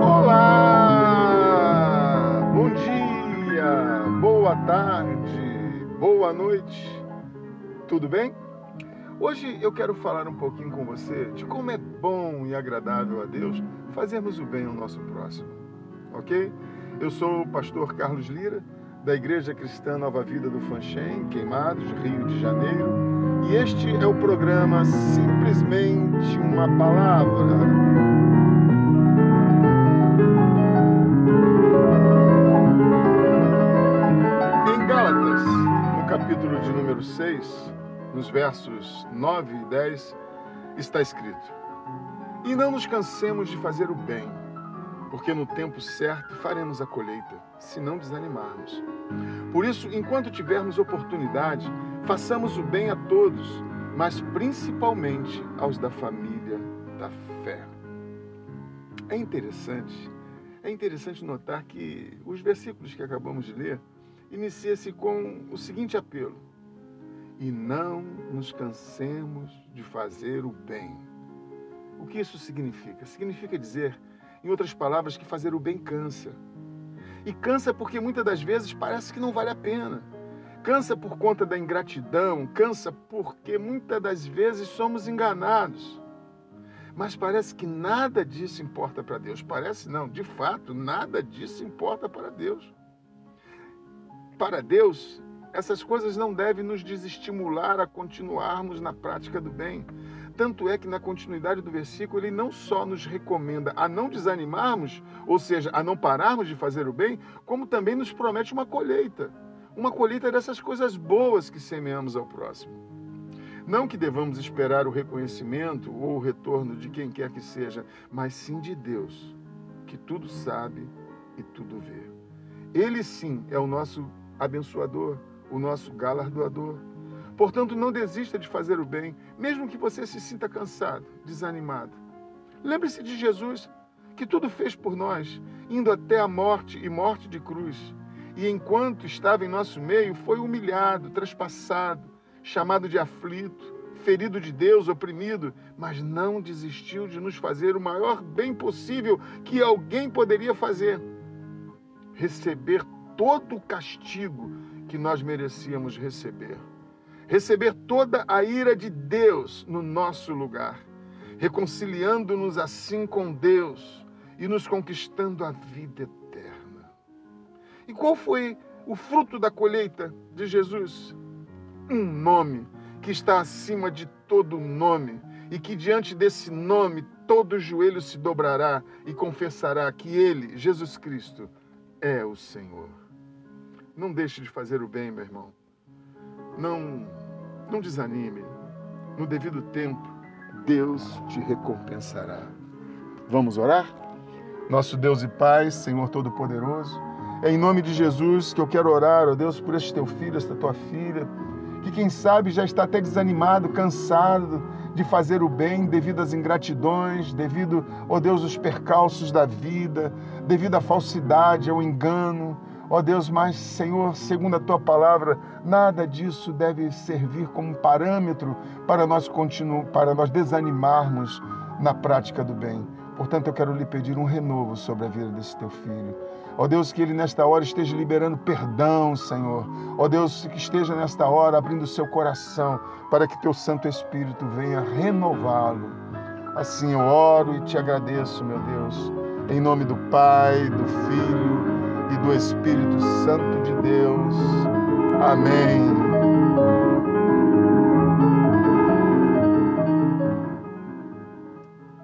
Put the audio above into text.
Olá! Bom dia, boa tarde, boa noite, tudo bem? Hoje eu quero falar um pouquinho com você de como é bom e agradável a Deus fazermos o bem ao nosso próximo, ok? Eu sou o pastor Carlos Lira, da Igreja Cristã Nova Vida do Fanchen, Queimados, Rio de Janeiro, e este é o programa Simplesmente uma Palavra. Em Gálatas, no capítulo de número 6, nos versos 9 e 10, está escrito: E não nos cansemos de fazer o bem, porque no tempo certo faremos a colheita, se não desanimarmos. Por isso, enquanto tivermos oportunidade, façamos o bem a todos, mas principalmente aos da família da fé. É interessante, é interessante notar que os versículos que acabamos de ler inicia-se com o seguinte apelo: E não nos cansemos de fazer o bem. O que isso significa? Significa dizer, em outras palavras, que fazer o bem cansa. E cansa porque muitas das vezes parece que não vale a pena. Cansa por conta da ingratidão, cansa porque muitas das vezes somos enganados. Mas parece que nada disso importa para Deus. Parece não, de fato, nada disso importa para Deus. Para Deus, essas coisas não devem nos desestimular a continuarmos na prática do bem. Tanto é que na continuidade do versículo ele não só nos recomenda a não desanimarmos, ou seja, a não pararmos de fazer o bem, como também nos promete uma colheita. Uma colheita dessas coisas boas que semeamos ao próximo. Não que devamos esperar o reconhecimento ou o retorno de quem quer que seja, mas sim de Deus, que tudo sabe e tudo vê. Ele sim é o nosso abençoador, o nosso galardoador. Portanto, não desista de fazer o bem, mesmo que você se sinta cansado, desanimado. Lembre-se de Jesus, que tudo fez por nós, indo até a morte e morte de cruz. E enquanto estava em nosso meio, foi humilhado, traspassado, chamado de aflito, ferido de Deus, oprimido, mas não desistiu de nos fazer o maior bem possível que alguém poderia fazer: receber todo o castigo que nós merecíamos receber receber toda a ira de Deus no nosso lugar, reconciliando-nos assim com Deus e nos conquistando a vida eterna. E qual foi o fruto da colheita de Jesus? Um nome que está acima de todo nome e que diante desse nome todo joelho se dobrará e confessará que Ele, Jesus Cristo, é o Senhor. Não deixe de fazer o bem, meu irmão. Não, não desanime. No devido tempo, Deus te recompensará. Vamos orar? Nosso Deus e Pai, Senhor Todo-Poderoso, é em nome de Jesus que eu quero orar, ó Deus, por este teu filho, esta tua filha, que quem sabe já está até desanimado, cansado de fazer o bem devido às ingratidões, devido, ó Deus, aos percalços da vida, devido à falsidade, ao engano, Ó Deus, mas Senhor, segundo a tua palavra, nada disso deve servir como parâmetro para nós continuar, para nós desanimarmos na prática do bem. Portanto, eu quero lhe pedir um renovo sobre a vida desse teu filho. Ó Deus, que ele nesta hora esteja liberando perdão, Senhor. Ó Deus, que esteja nesta hora abrindo o seu coração para que teu Santo Espírito venha renová-lo. Assim eu oro e te agradeço, meu Deus, em nome do Pai, do Filho do Espírito Santo de Deus. Amém.